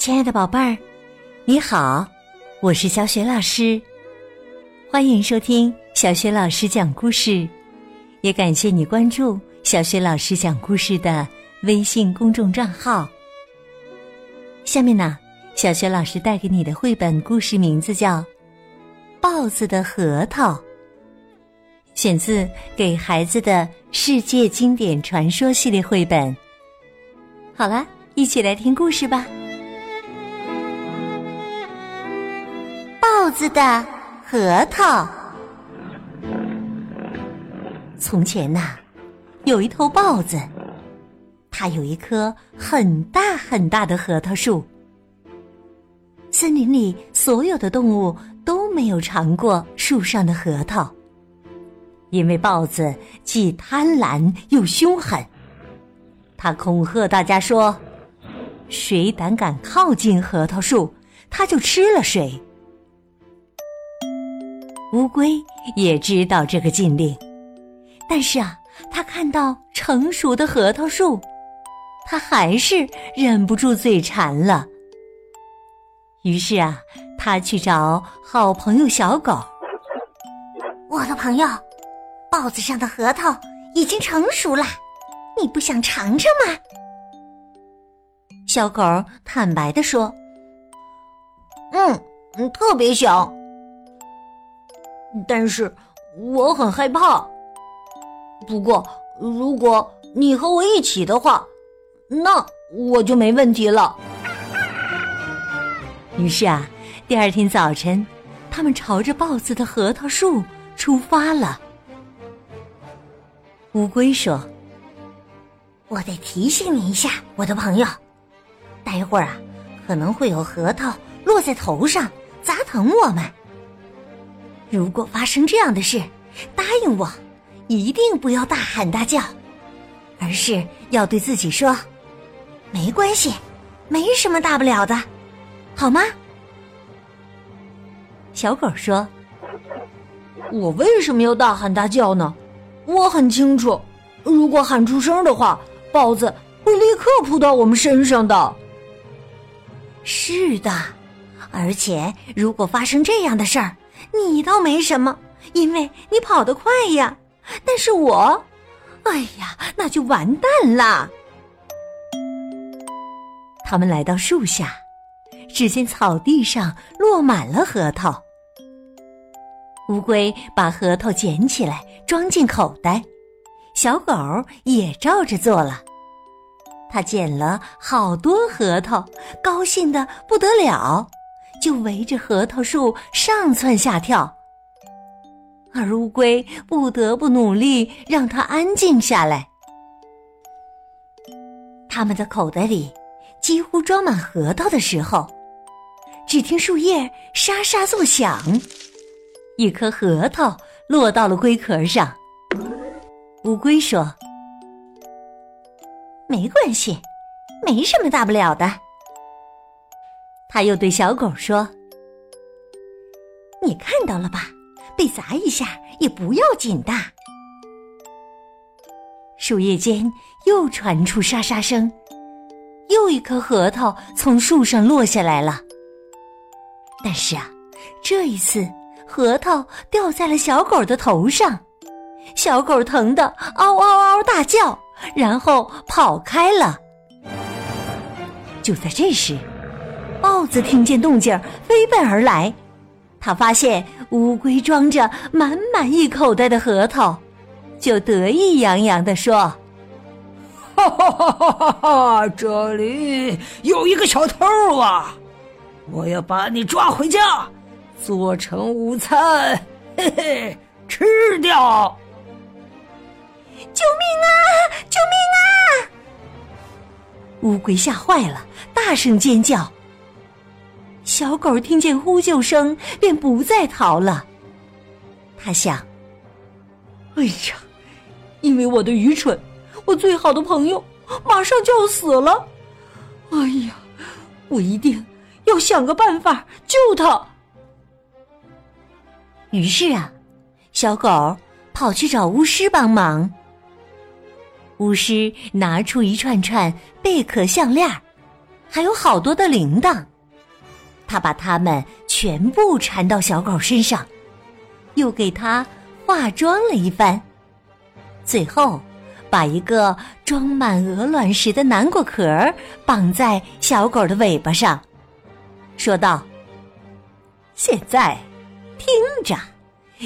亲爱的宝贝儿，你好，我是小雪老师，欢迎收听小雪老师讲故事，也感谢你关注小雪老师讲故事的微信公众账号。下面呢，小雪老师带给你的绘本故事名字叫《豹子的核桃》，选自《给孩子的世界经典传说》系列绘本。好了，一起来听故事吧。子的核桃。从前呐，有一头豹子，它有一棵很大很大的核桃树。森林里所有的动物都没有尝过树上的核桃，因为豹子既贪婪又凶狠。他恐吓大家说：“谁胆敢靠近核桃树，他就吃了谁。”乌龟也知道这个禁令，但是啊，它看到成熟的核桃树，它还是忍不住嘴馋了。于是啊，他去找好朋友小狗。我的朋友，豹子上的核桃已经成熟了。你不想尝尝吗？小狗坦白的说：“嗯，特别想，但是我很害怕。不过，如果你和我一起的话，那我就没问题了。”于是啊，第二天早晨，他们朝着豹子的核桃树出发了。乌龟说。我得提醒你一下，我的朋友，待会儿啊，可能会有核桃落在头上砸疼我们。如果发生这样的事，答应我，一定不要大喊大叫，而是要对自己说：“没关系，没什么大不了的，好吗？”小狗说：“我为什么要大喊大叫呢？我很清楚，如果喊出声的话。”豹子会立刻扑到我们身上的。是的，而且如果发生这样的事儿，你倒没什么，因为你跑得快呀。但是我，哎呀，那就完蛋啦！他们来到树下，只见草地上落满了核桃。乌龟把核桃捡起来，装进口袋。小狗也照着做了，它捡了好多核桃，高兴的不得了，就围着核桃树上蹿下跳。而乌龟不得不努力让它安静下来。他们的口袋里几乎装满核桃的时候，只听树叶沙沙作响，一颗核桃落到了龟壳上。乌龟说：“没关系，没什么大不了的。”他又对小狗说：“你看到了吧？被砸一下也不要紧的。”树叶间又传出沙沙声，又一颗核桃从树上落下来了。但是啊，这一次核桃掉在了小狗的头上。小狗疼得嗷嗷嗷大叫，然后跑开了。就在这时，豹子听见动静，飞奔而来。他发现乌龟装着满满一口袋的核桃，就得意洋洋地说：“哈哈哈哈哈！这里有一个小偷啊！我要把你抓回家，做成午餐，嘿嘿，吃掉。”救命啊！救命啊！乌龟吓坏了，大声尖叫。小狗听见呼救声，便不再逃了。他想：“哎呀，因为我的愚蠢，我最好的朋友马上就要死了。哎呀，我一定要想个办法救他。”于是啊，小狗跑去找巫师帮忙。巫师拿出一串串贝壳项链，还有好多的铃铛。他把它们全部缠到小狗身上，又给它化妆了一番，最后把一个装满鹅卵石的南瓜壳绑在小狗的尾巴上，说道：“现在，听着，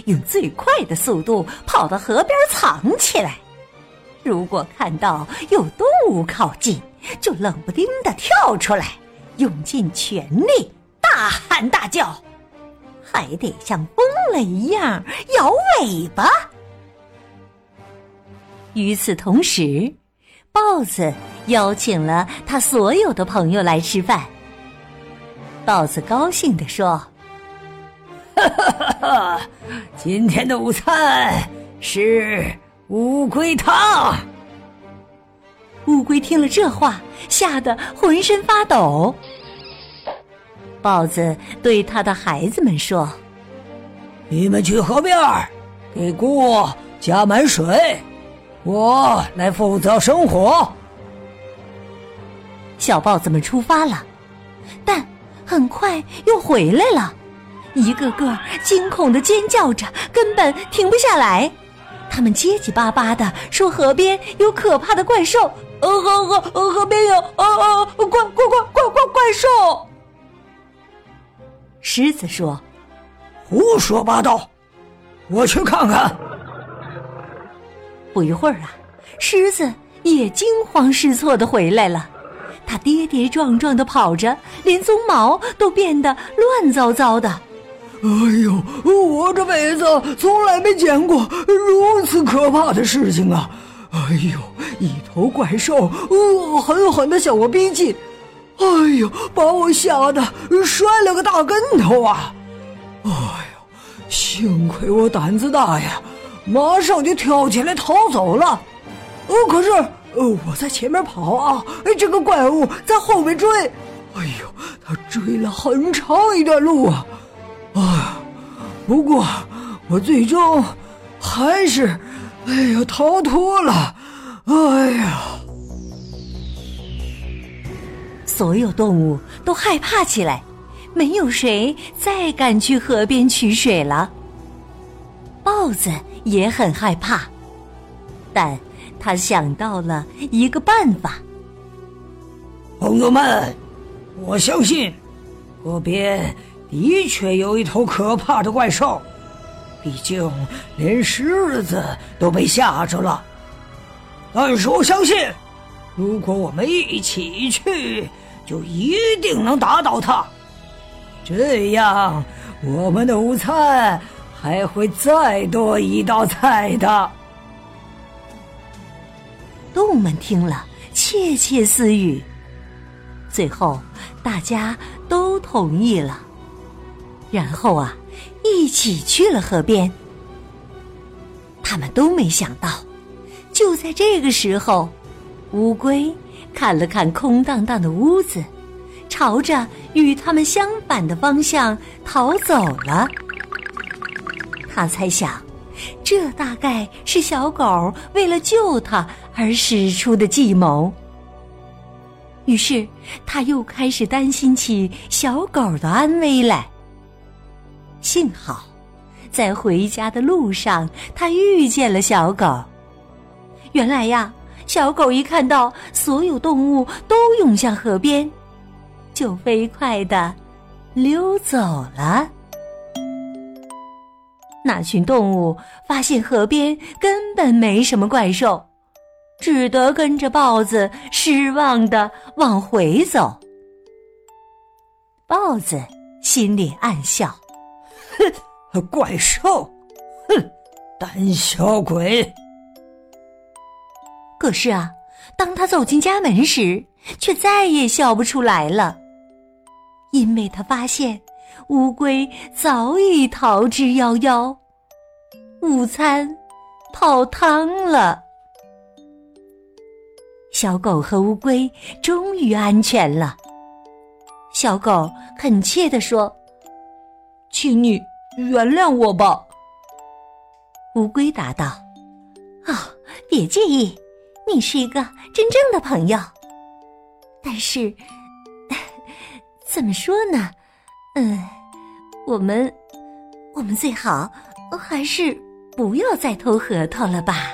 用最快的速度跑到河边藏起来。如果看到有动物靠近，就冷不丁的跳出来，用尽全力。”大喊大叫，还得像疯了一样摇尾巴。与此同时，豹子邀请了他所有的朋友来吃饭。豹子高兴地说：“哈哈哈哈！今天的午餐是乌龟汤。”乌龟听了这话，吓得浑身发抖。豹子对他的孩子们说：“你们去河边给锅加满水，我来负责生火。”小豹子们出发了，但很快又回来了，一个个惊恐的尖叫着，根本停不下来。他们结结巴巴的说：“河边有可怕的怪兽，呃，河河呃河边有呃呃怪怪怪怪怪怪兽。”狮子说：“胡说八道，我去看看。”不一会儿啊，狮子也惊慌失措的回来了。它跌跌撞撞的跑着，连鬃毛都变得乱糟糟的。哎呦，我这辈子从来没见过如此可怕的事情啊！哎呦，一头怪兽恶狠狠的向我逼近。哎呦，把我吓得摔了个大跟头啊！哎呦，幸亏我胆子大呀，马上就跳起来逃走了。哦，可是，呃，我在前面跑啊，这个怪物在后面追。哎呦，他追了很长一段路啊！啊，不过我最终还是，哎呀，逃脱了。哎呀！所有动物都害怕起来，没有谁再敢去河边取水了。豹子也很害怕，但他想到了一个办法。朋友们，我相信河边的确有一头可怕的怪兽，毕竟连狮子都被吓着了。但是我相信，如果我们一起去。就一定能打倒他，这样我们的午餐还会再多一道菜的。动物们听了窃窃私语，最后大家都同意了，然后啊，一起去了河边。他们都没想到，就在这个时候，乌龟。看了看空荡荡的屋子，朝着与他们相反的方向逃走了。他猜想，这大概是小狗为了救他而使出的计谋。于是，他又开始担心起小狗的安危来。幸好，在回家的路上，他遇见了小狗。原来呀。小狗一看到所有动物都涌向河边，就飞快的溜走了。那群动物发现河边根本没什么怪兽，只得跟着豹子失望的往回走。豹子心里暗笑：“哼，怪兽，哼，胆小鬼。”可是啊，当他走进家门时，却再也笑不出来了，因为他发现乌龟早已逃之夭夭，午餐泡汤了。小狗和乌龟终于安全了。小狗恳切地说：“请你原谅我吧。”乌龟答道：“啊，别介意。”你是一个真正的朋友，但是 怎么说呢？嗯，我们，我们最好还是不要再偷核桃了吧。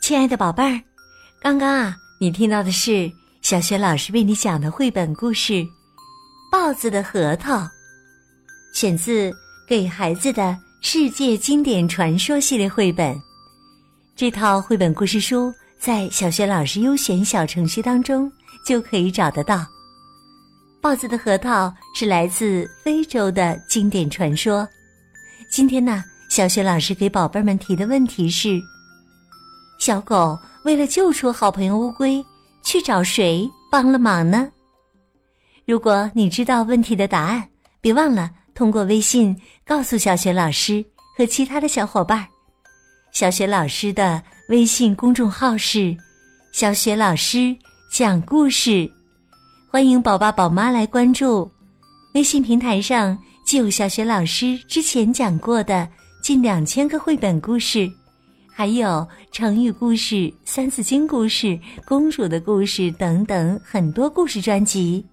亲爱的宝贝儿，刚刚啊，你听到的是小学老师为你讲的绘本故事《豹子的核桃》，选自《给孩子的世界经典传说》系列绘本。这套绘本故事书在小学老师优选小程序当中就可以找得到。豹子的核桃是来自非洲的经典传说。今天呢，小学老师给宝贝们提的问题是。小狗为了救出好朋友乌龟，去找谁帮了忙呢？如果你知道问题的答案，别忘了通过微信告诉小雪老师和其他的小伙伴。小雪老师的微信公众号是“小雪老师讲故事”，欢迎宝爸宝妈来关注。微信平台上就有小雪老师之前讲过的近两千个绘本故事。还有成语故事、三字经故事、公主的故事等等很多故事专辑，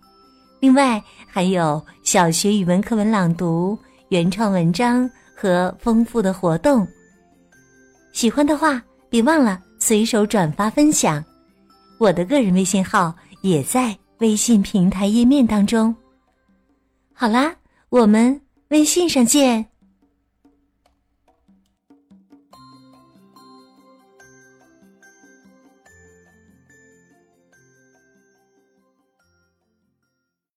另外还有小学语文课文朗读、原创文章和丰富的活动。喜欢的话，别忘了随手转发分享。我的个人微信号也在微信平台页面当中。好啦，我们微信上见。